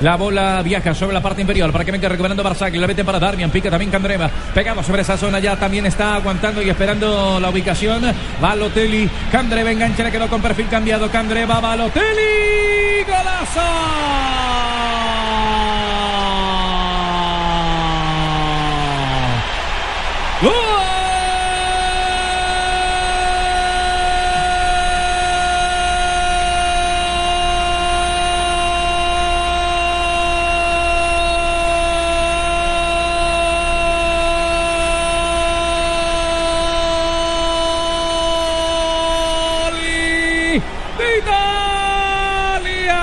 La bola viaja sobre la parte inferior para que venga recuperando Barzagli. La mete para Darmian. Pica también Candreva. Pegado sobre esa zona ya también está aguantando y esperando la ubicación. Balotelli. Candreva engancha. Le quedó con perfil cambiado. Candreva. Balotelli. ¡Golazo! De Italia.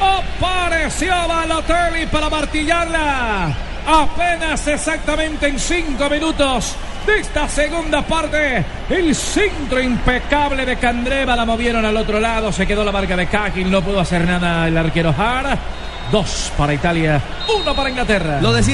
Apareció Balotelli para martillarla. Apenas exactamente en cinco minutos de esta segunda parte. El centro impecable de Candreva la movieron al otro lado. Se quedó la marca de Kakin. No pudo hacer nada el arquero Hart. Dos para Italia, uno para Inglaterra. Lo decía